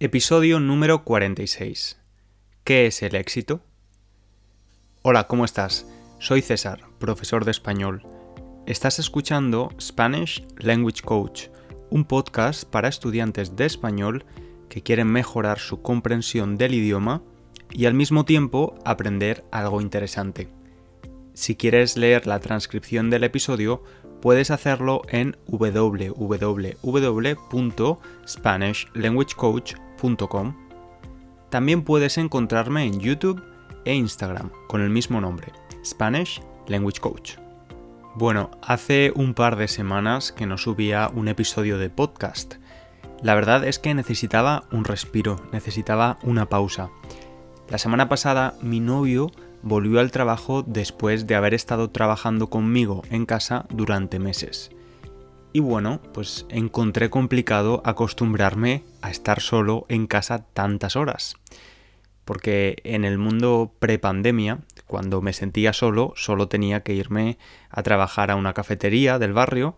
Episodio número 46. ¿Qué es el éxito? Hola, ¿cómo estás? Soy César, profesor de español. Estás escuchando Spanish Language Coach, un podcast para estudiantes de español que quieren mejorar su comprensión del idioma y al mismo tiempo aprender algo interesante. Si quieres leer la transcripción del episodio, puedes hacerlo en www.spanishlanguagecoach.com. También puedes encontrarme en YouTube e Instagram con el mismo nombre, Spanish Language Coach. Bueno, hace un par de semanas que no subía un episodio de podcast. La verdad es que necesitaba un respiro, necesitaba una pausa. La semana pasada mi novio volvió al trabajo después de haber estado trabajando conmigo en casa durante meses. Y bueno, pues encontré complicado acostumbrarme a estar solo en casa tantas horas. Porque en el mundo prepandemia, cuando me sentía solo, solo tenía que irme a trabajar a una cafetería del barrio,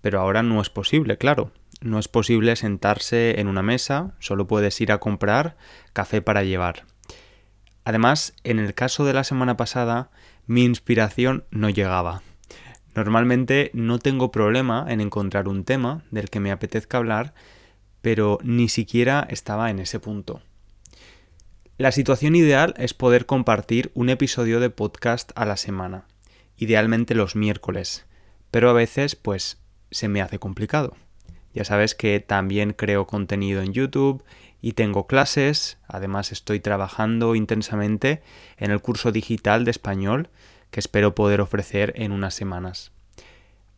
pero ahora no es posible, claro. No es posible sentarse en una mesa, solo puedes ir a comprar café para llevar. Además, en el caso de la semana pasada, mi inspiración no llegaba. Normalmente no tengo problema en encontrar un tema del que me apetezca hablar, pero ni siquiera estaba en ese punto. La situación ideal es poder compartir un episodio de podcast a la semana, idealmente los miércoles, pero a veces pues se me hace complicado. Ya sabes que también creo contenido en YouTube y tengo clases, además estoy trabajando intensamente en el curso digital de español que espero poder ofrecer en unas semanas.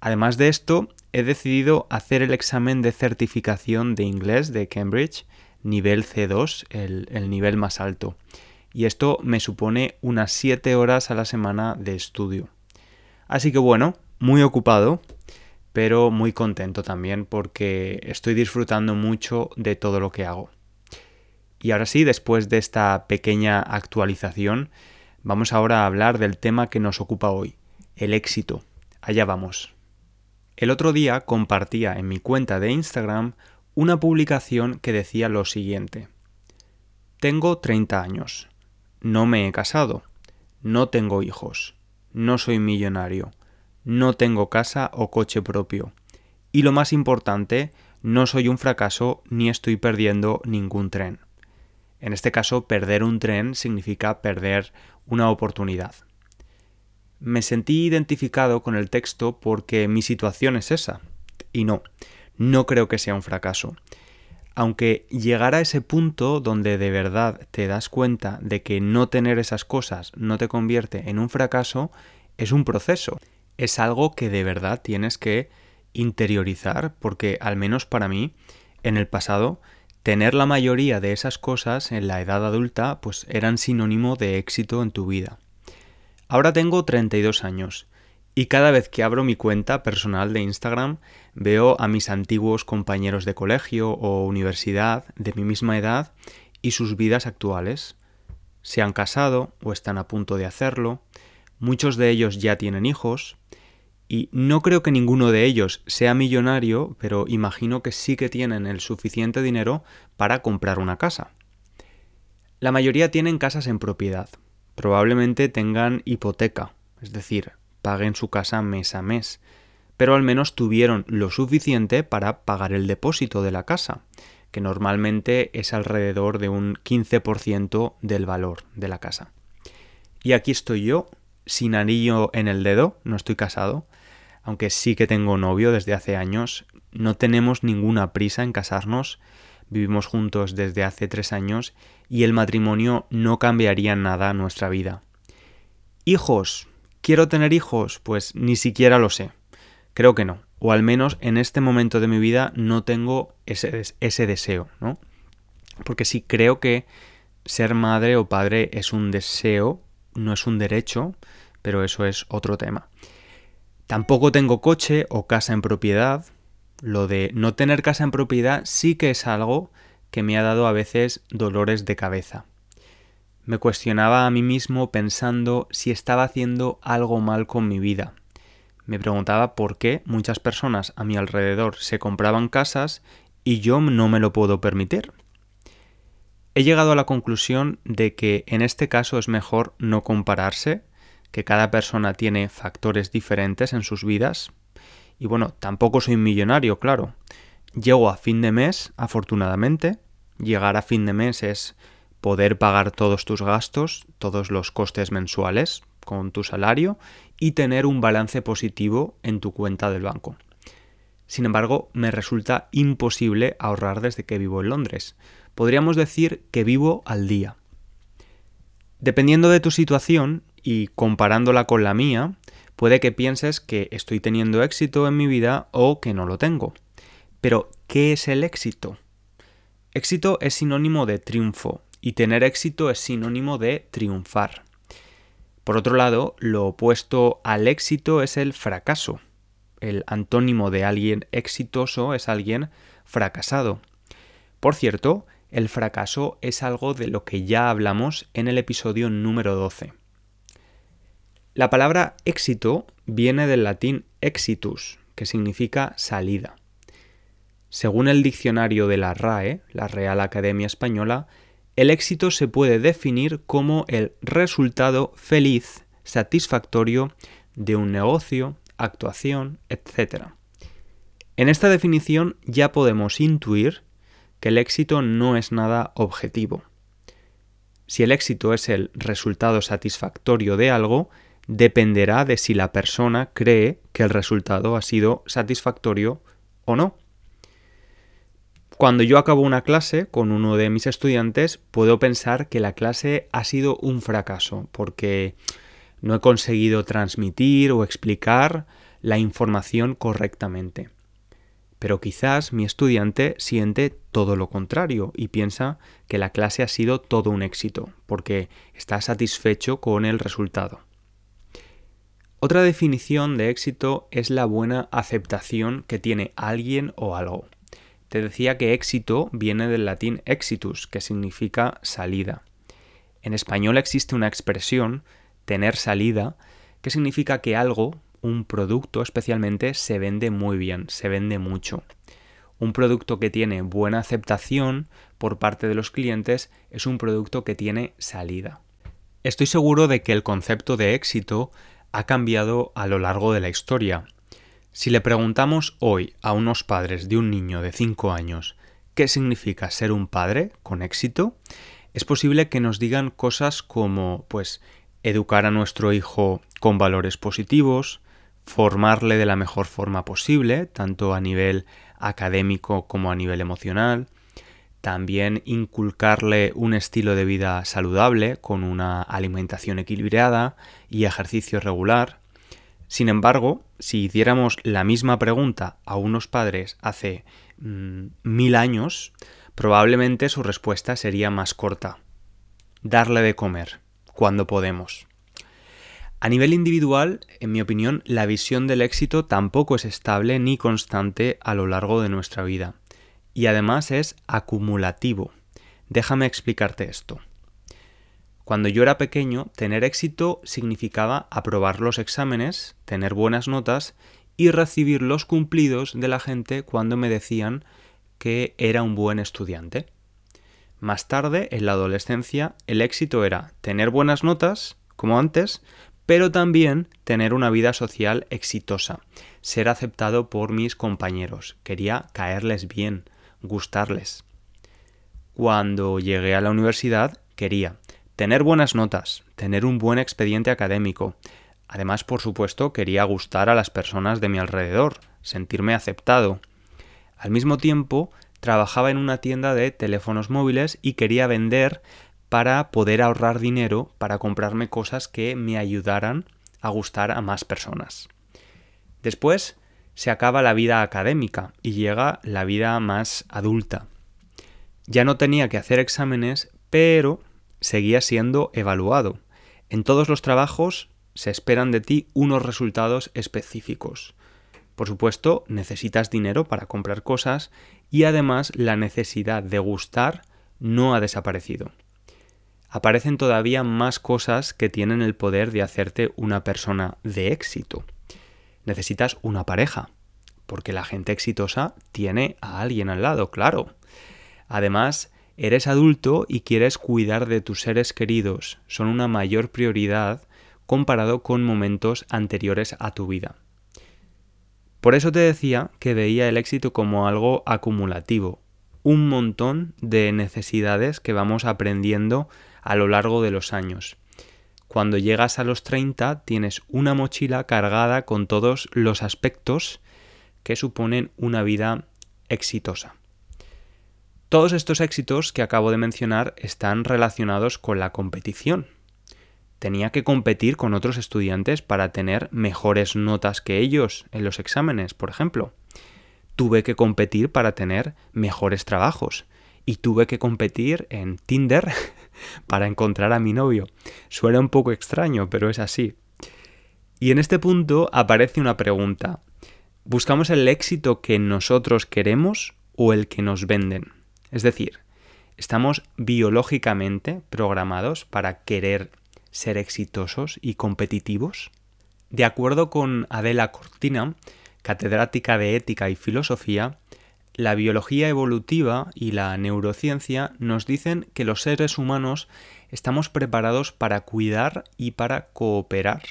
Además de esto, he decidido hacer el examen de certificación de inglés de Cambridge, nivel C2, el, el nivel más alto. Y esto me supone unas 7 horas a la semana de estudio. Así que bueno, muy ocupado, pero muy contento también porque estoy disfrutando mucho de todo lo que hago. Y ahora sí, después de esta pequeña actualización, vamos ahora a hablar del tema que nos ocupa hoy, el éxito. Allá vamos. El otro día compartía en mi cuenta de Instagram una publicación que decía lo siguiente. Tengo 30 años. No me he casado. No tengo hijos. No soy millonario. No tengo casa o coche propio. Y lo más importante, no soy un fracaso ni estoy perdiendo ningún tren. En este caso, perder un tren significa perder una oportunidad. Me sentí identificado con el texto porque mi situación es esa. Y no, no creo que sea un fracaso. Aunque llegar a ese punto donde de verdad te das cuenta de que no tener esas cosas no te convierte en un fracaso, es un proceso. Es algo que de verdad tienes que interiorizar porque al menos para mí, en el pasado, tener la mayoría de esas cosas en la edad adulta pues eran sinónimo de éxito en tu vida. Ahora tengo 32 años y cada vez que abro mi cuenta personal de Instagram veo a mis antiguos compañeros de colegio o universidad de mi misma edad y sus vidas actuales. Se han casado o están a punto de hacerlo, muchos de ellos ya tienen hijos, y no creo que ninguno de ellos sea millonario, pero imagino que sí que tienen el suficiente dinero para comprar una casa. La mayoría tienen casas en propiedad. Probablemente tengan hipoteca, es decir, paguen su casa mes a mes, pero al menos tuvieron lo suficiente para pagar el depósito de la casa, que normalmente es alrededor de un 15% del valor de la casa. Y aquí estoy yo, sin anillo en el dedo, no estoy casado, aunque sí que tengo novio desde hace años, no tenemos ninguna prisa en casarnos, vivimos juntos desde hace tres años y el matrimonio no cambiaría nada nuestra vida. Hijos. ¿Quiero tener hijos? Pues ni siquiera lo sé. Creo que no. O al menos en este momento de mi vida no tengo ese, ese deseo, ¿no? Porque sí creo que ser madre o padre es un deseo, no es un derecho, pero eso es otro tema. Tampoco tengo coche o casa en propiedad. Lo de no tener casa en propiedad sí que es algo que me ha dado a veces dolores de cabeza. Me cuestionaba a mí mismo pensando si estaba haciendo algo mal con mi vida. Me preguntaba por qué muchas personas a mi alrededor se compraban casas y yo no me lo puedo permitir. He llegado a la conclusión de que en este caso es mejor no compararse, que cada persona tiene factores diferentes en sus vidas. Y bueno, tampoco soy millonario, claro. Llego a fin de mes, afortunadamente. Llegar a fin de mes es poder pagar todos tus gastos, todos los costes mensuales con tu salario y tener un balance positivo en tu cuenta del banco. Sin embargo, me resulta imposible ahorrar desde que vivo en Londres podríamos decir que vivo al día. Dependiendo de tu situación y comparándola con la mía, puede que pienses que estoy teniendo éxito en mi vida o que no lo tengo. Pero, ¿qué es el éxito? Éxito es sinónimo de triunfo y tener éxito es sinónimo de triunfar. Por otro lado, lo opuesto al éxito es el fracaso. El antónimo de alguien exitoso es alguien fracasado. Por cierto, el fracaso es algo de lo que ya hablamos en el episodio número 12. La palabra éxito viene del latín exitus, que significa salida. Según el diccionario de la RAE, la Real Academia Española, el éxito se puede definir como el resultado feliz, satisfactorio de un negocio, actuación, etc. En esta definición ya podemos intuir que el éxito no es nada objetivo. Si el éxito es el resultado satisfactorio de algo, dependerá de si la persona cree que el resultado ha sido satisfactorio o no. Cuando yo acabo una clase con uno de mis estudiantes, puedo pensar que la clase ha sido un fracaso, porque no he conseguido transmitir o explicar la información correctamente. Pero quizás mi estudiante siente todo lo contrario y piensa que la clase ha sido todo un éxito, porque está satisfecho con el resultado. Otra definición de éxito es la buena aceptación que tiene alguien o algo. Te decía que éxito viene del latín exitus, que significa salida. En español existe una expresión, tener salida, que significa que algo, un producto especialmente se vende muy bien, se vende mucho. Un producto que tiene buena aceptación por parte de los clientes es un producto que tiene salida. Estoy seguro de que el concepto de éxito ha cambiado a lo largo de la historia. Si le preguntamos hoy a unos padres de un niño de 5 años qué significa ser un padre con éxito, es posible que nos digan cosas como pues educar a nuestro hijo con valores positivos, formarle de la mejor forma posible, tanto a nivel académico como a nivel emocional, también inculcarle un estilo de vida saludable con una alimentación equilibrada y ejercicio regular. Sin embargo, si hiciéramos la misma pregunta a unos padres hace mm, mil años, probablemente su respuesta sería más corta. Darle de comer, cuando podemos. A nivel individual, en mi opinión, la visión del éxito tampoco es estable ni constante a lo largo de nuestra vida. Y además es acumulativo. Déjame explicarte esto. Cuando yo era pequeño, tener éxito significaba aprobar los exámenes, tener buenas notas y recibir los cumplidos de la gente cuando me decían que era un buen estudiante. Más tarde, en la adolescencia, el éxito era tener buenas notas, como antes, pero también tener una vida social exitosa, ser aceptado por mis compañeros, quería caerles bien, gustarles. Cuando llegué a la universidad quería tener buenas notas, tener un buen expediente académico, además por supuesto quería gustar a las personas de mi alrededor, sentirme aceptado. Al mismo tiempo, trabajaba en una tienda de teléfonos móviles y quería vender para poder ahorrar dinero para comprarme cosas que me ayudaran a gustar a más personas. Después se acaba la vida académica y llega la vida más adulta. Ya no tenía que hacer exámenes, pero seguía siendo evaluado. En todos los trabajos se esperan de ti unos resultados específicos. Por supuesto, necesitas dinero para comprar cosas y además la necesidad de gustar no ha desaparecido aparecen todavía más cosas que tienen el poder de hacerte una persona de éxito. Necesitas una pareja, porque la gente exitosa tiene a alguien al lado, claro. Además, Eres adulto y quieres cuidar de tus seres queridos. Son una mayor prioridad comparado con momentos anteriores a tu vida. Por eso te decía que veía el éxito como algo acumulativo, un montón de necesidades que vamos aprendiendo a lo largo de los años. Cuando llegas a los 30 tienes una mochila cargada con todos los aspectos que suponen una vida exitosa. Todos estos éxitos que acabo de mencionar están relacionados con la competición. Tenía que competir con otros estudiantes para tener mejores notas que ellos en los exámenes, por ejemplo. Tuve que competir para tener mejores trabajos. Y tuve que competir en Tinder para encontrar a mi novio. Suena un poco extraño, pero es así. Y en este punto aparece una pregunta. ¿Buscamos el éxito que nosotros queremos o el que nos venden? Es decir, estamos biológicamente programados para querer ser exitosos y competitivos. De acuerdo con Adela Cortina, catedrática de ética y filosofía, la biología evolutiva y la neurociencia nos dicen que los seres humanos estamos preparados para cuidar y para cooperar.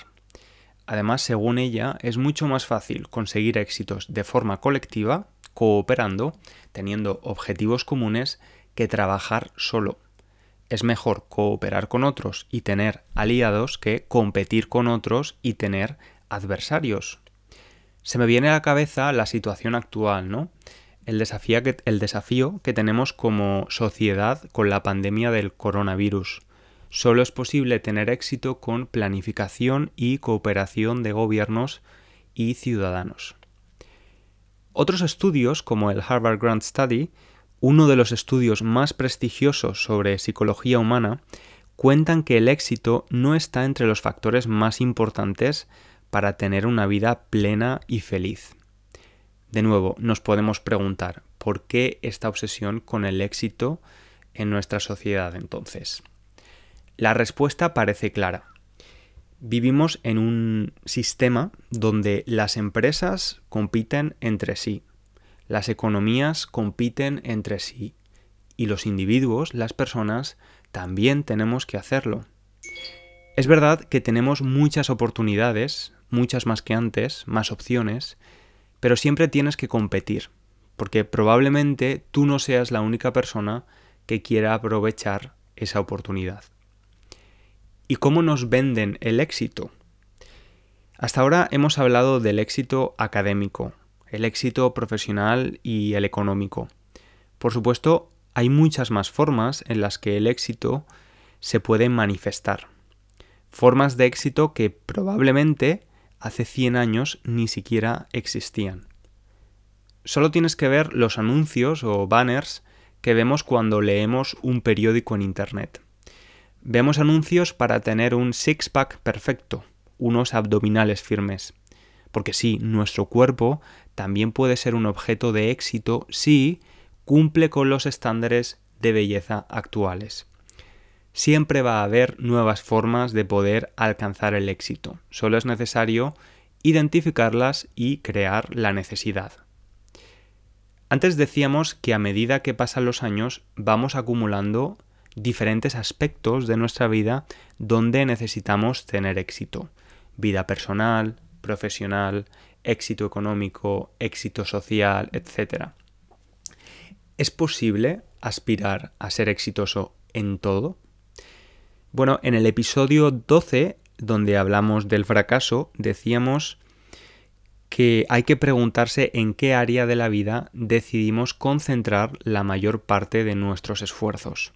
Además, según ella, es mucho más fácil conseguir éxitos de forma colectiva cooperando, teniendo objetivos comunes, que trabajar solo. Es mejor cooperar con otros y tener aliados que competir con otros y tener adversarios. Se me viene a la cabeza la situación actual, ¿no? El desafío, que, tenemos como sociedad con la pandemia del coronavirus. Solo es posible tener éxito con planificación y cooperación de gobiernos y ciudadanos. Otros estudios, como el Harvard Grant Study, uno de los estudios más prestigiosos sobre psicología humana, cuentan que el éxito no está entre los factores más importantes para tener una vida plena y feliz. De nuevo, nos podemos preguntar, ¿por qué esta obsesión con el éxito en nuestra sociedad entonces? La respuesta parece clara. Vivimos en un sistema donde las empresas compiten entre sí, las economías compiten entre sí y los individuos, las personas, también tenemos que hacerlo. Es verdad que tenemos muchas oportunidades, muchas más que antes, más opciones, pero siempre tienes que competir, porque probablemente tú no seas la única persona que quiera aprovechar esa oportunidad y cómo nos venden el éxito. Hasta ahora hemos hablado del éxito académico, el éxito profesional y el económico. Por supuesto, hay muchas más formas en las que el éxito se puede manifestar. Formas de éxito que probablemente hace 100 años ni siquiera existían. Solo tienes que ver los anuncios o banners que vemos cuando leemos un periódico en Internet. Vemos anuncios para tener un six-pack perfecto, unos abdominales firmes. Porque sí, nuestro cuerpo también puede ser un objeto de éxito si cumple con los estándares de belleza actuales. Siempre va a haber nuevas formas de poder alcanzar el éxito. Solo es necesario identificarlas y crear la necesidad. Antes decíamos que a medida que pasan los años vamos acumulando diferentes aspectos de nuestra vida donde necesitamos tener éxito. Vida personal, profesional, éxito económico, éxito social, etc. ¿Es posible aspirar a ser exitoso en todo? Bueno, en el episodio 12, donde hablamos del fracaso, decíamos que hay que preguntarse en qué área de la vida decidimos concentrar la mayor parte de nuestros esfuerzos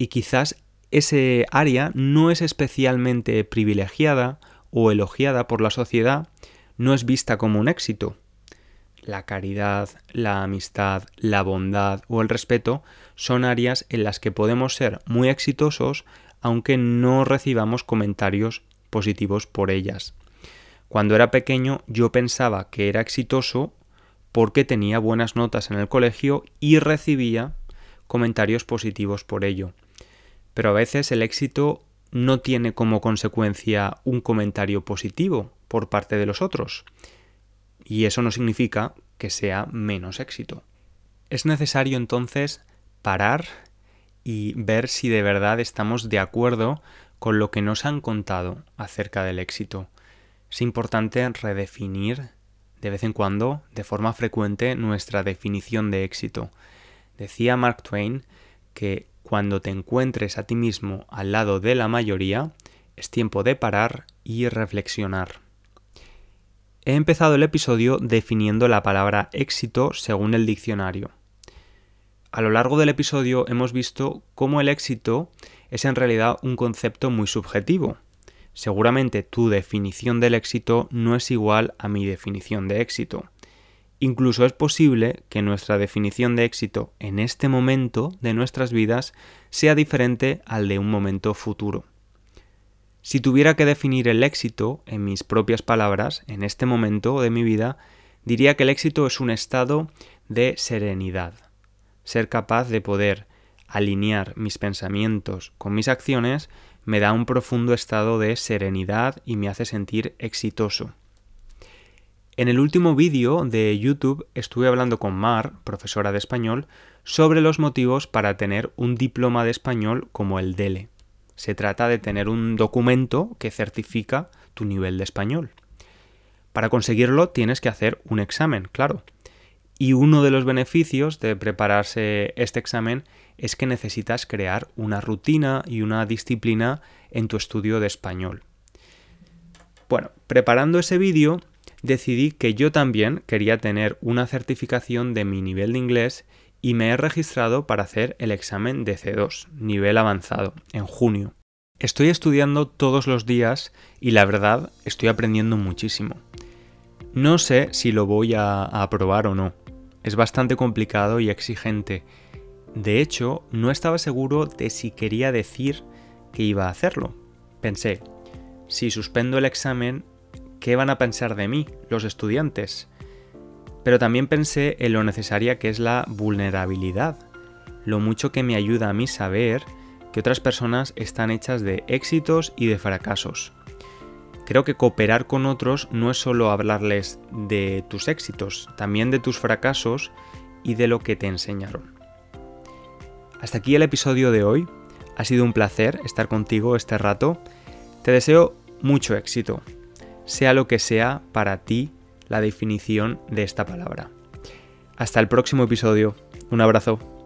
y quizás ese área no es especialmente privilegiada o elogiada por la sociedad, no es vista como un éxito. La caridad, la amistad, la bondad o el respeto son áreas en las que podemos ser muy exitosos aunque no recibamos comentarios positivos por ellas. Cuando era pequeño yo pensaba que era exitoso porque tenía buenas notas en el colegio y recibía comentarios positivos por ello pero a veces el éxito no tiene como consecuencia un comentario positivo por parte de los otros. Y eso no significa que sea menos éxito. Es necesario entonces parar y ver si de verdad estamos de acuerdo con lo que nos han contado acerca del éxito. Es importante redefinir de vez en cuando, de forma frecuente, nuestra definición de éxito. Decía Mark Twain que cuando te encuentres a ti mismo al lado de la mayoría, es tiempo de parar y reflexionar. He empezado el episodio definiendo la palabra éxito según el diccionario. A lo largo del episodio hemos visto cómo el éxito es en realidad un concepto muy subjetivo. Seguramente tu definición del éxito no es igual a mi definición de éxito. Incluso es posible que nuestra definición de éxito en este momento de nuestras vidas sea diferente al de un momento futuro. Si tuviera que definir el éxito en mis propias palabras, en este momento de mi vida, diría que el éxito es un estado de serenidad. Ser capaz de poder alinear mis pensamientos con mis acciones me da un profundo estado de serenidad y me hace sentir exitoso. En el último vídeo de YouTube estuve hablando con Mar, profesora de español, sobre los motivos para tener un diploma de español como el DELE. Se trata de tener un documento que certifica tu nivel de español. Para conseguirlo tienes que hacer un examen, claro. Y uno de los beneficios de prepararse este examen es que necesitas crear una rutina y una disciplina en tu estudio de español. Bueno, preparando ese vídeo decidí que yo también quería tener una certificación de mi nivel de inglés y me he registrado para hacer el examen de C2, nivel avanzado, en junio. Estoy estudiando todos los días y la verdad estoy aprendiendo muchísimo. No sé si lo voy a, aprobar o no. Es bastante complicado y exigente. De hecho, no estaba seguro de si quería decir que iba a hacerlo. Pensé, si suspendo el examen, ¿qué van a pensar de mí los estudiantes? Pero también pensé en lo necesaria que es la vulnerabilidad, lo mucho que me ayuda a mí saber que otras personas están hechas de éxitos y de fracasos. Creo que cooperar con otros no es solo hablarles de tus éxitos, también de tus fracasos y de lo que te enseñaron. Hasta aquí el episodio de hoy. Ha sido un placer estar contigo este rato. Te deseo mucho éxito, sea lo que sea para ti la definición de esta palabra. Hasta el próximo episodio. Un abrazo.